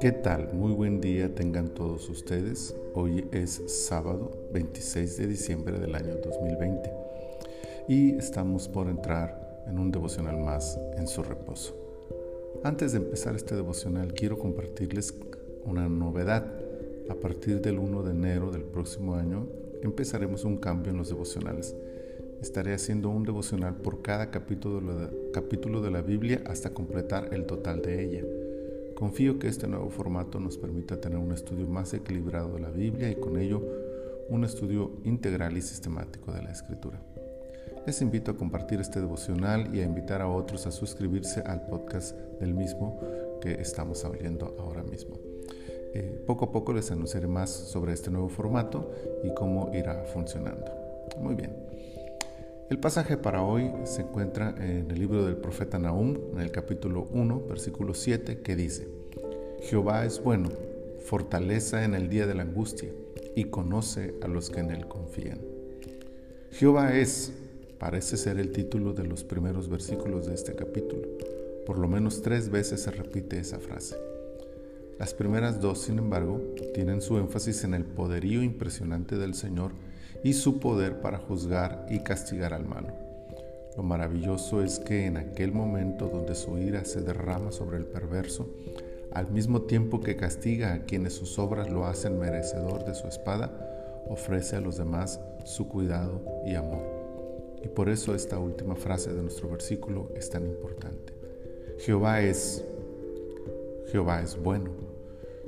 ¿Qué tal? Muy buen día tengan todos ustedes. Hoy es sábado 26 de diciembre del año 2020 y estamos por entrar en un devocional más en su reposo. Antes de empezar este devocional quiero compartirles una novedad. A partir del 1 de enero del próximo año empezaremos un cambio en los devocionales. Estaré haciendo un devocional por cada capítulo de la, Biblia hasta completar el total de ella. Confío que este nuevo formato nos permita tener un estudio más equilibrado de la Biblia y con ello un estudio integral y sistemático de la Escritura. Les invito a compartir este devocional y a invitar a otros a suscribirse al podcast del mismo que estamos oyendo ahora mismo. Eh, poco a poco les anunciaré más sobre este nuevo formato y cómo irá funcionando. Muy bien. El pasaje para hoy se encuentra en el libro del profeta Nahum, en el capítulo 1, versículo 7, que dice, Jehová es bueno, fortaleza en el día de la angustia, y conoce a los que en él confían. Jehová es, parece ser el título de los primeros versículos de este capítulo. Por lo menos tres veces se repite esa frase. Las primeras dos, sin embargo, tienen su énfasis en el poderío impresionante del Señor y su poder para juzgar y castigar al malo. Lo maravilloso es que en aquel momento donde su ira se derrama sobre el perverso, al mismo tiempo que castiga a quienes sus obras lo hacen merecedor de su espada, ofrece a los demás su cuidado y amor. Y por eso esta última frase de nuestro versículo es tan importante. Jehová es, Jehová es bueno.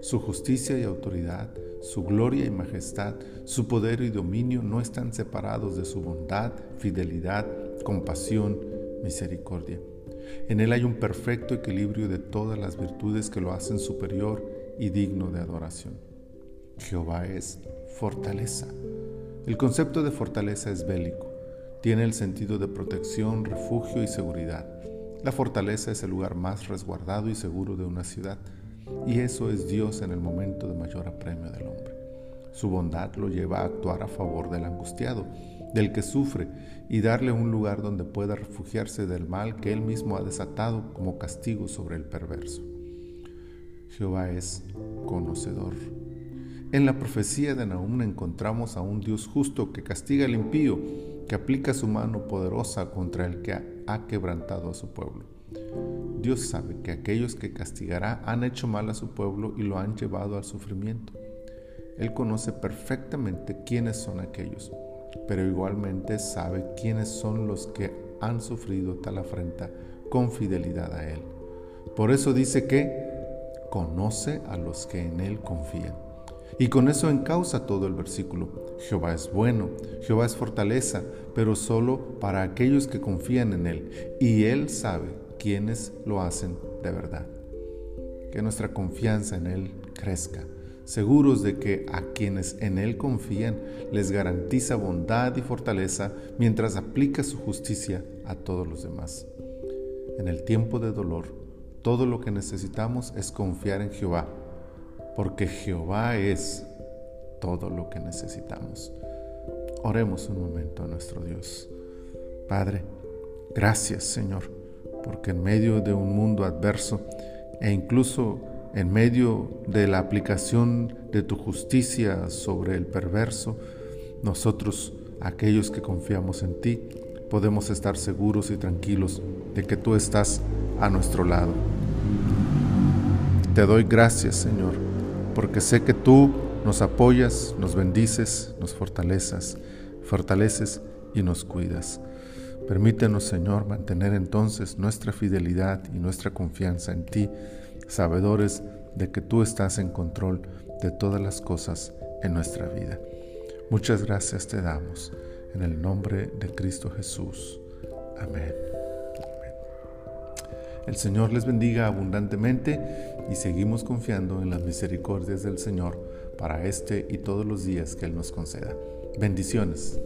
Su justicia y autoridad su gloria y majestad, su poder y dominio no están separados de su bondad, fidelidad, compasión, misericordia. En Él hay un perfecto equilibrio de todas las virtudes que lo hacen superior y digno de adoración. Jehová es fortaleza. El concepto de fortaleza es bélico. Tiene el sentido de protección, refugio y seguridad. La fortaleza es el lugar más resguardado y seguro de una ciudad. Y eso es Dios en el momento de mayor apremio del hombre. Su bondad lo lleva a actuar a favor del angustiado, del que sufre, y darle un lugar donde pueda refugiarse del mal que él mismo ha desatado como castigo sobre el perverso. Jehová es conocedor. En la profecía de Nahum encontramos a un Dios justo que castiga al impío, que aplica su mano poderosa contra el que ha quebrantado a su pueblo. Dios sabe que aquellos que castigará han hecho mal a su pueblo y lo han llevado al sufrimiento. Él conoce perfectamente quiénes son aquellos, pero igualmente sabe quiénes son los que han sufrido tal afrenta con fidelidad a Él. Por eso dice que conoce a los que en Él confían. Y con eso encausa todo el versículo. Jehová es bueno, Jehová es fortaleza, pero solo para aquellos que confían en Él. Y Él sabe quienes lo hacen de verdad. Que nuestra confianza en Él crezca, seguros de que a quienes en Él confían les garantiza bondad y fortaleza mientras aplica su justicia a todos los demás. En el tiempo de dolor, todo lo que necesitamos es confiar en Jehová, porque Jehová es todo lo que necesitamos. Oremos un momento a nuestro Dios. Padre, gracias Señor porque en medio de un mundo adverso e incluso en medio de la aplicación de tu justicia sobre el perverso, nosotros, aquellos que confiamos en ti, podemos estar seguros y tranquilos de que tú estás a nuestro lado. Te doy gracias, Señor, porque sé que tú nos apoyas, nos bendices, nos fortaleces, fortaleces y nos cuidas. Permítenos, Señor, mantener entonces nuestra fidelidad y nuestra confianza en ti, sabedores de que tú estás en control de todas las cosas en nuestra vida. Muchas gracias te damos en el nombre de Cristo Jesús. Amén. El Señor les bendiga abundantemente y seguimos confiando en las misericordias del Señor para este y todos los días que Él nos conceda. Bendiciones.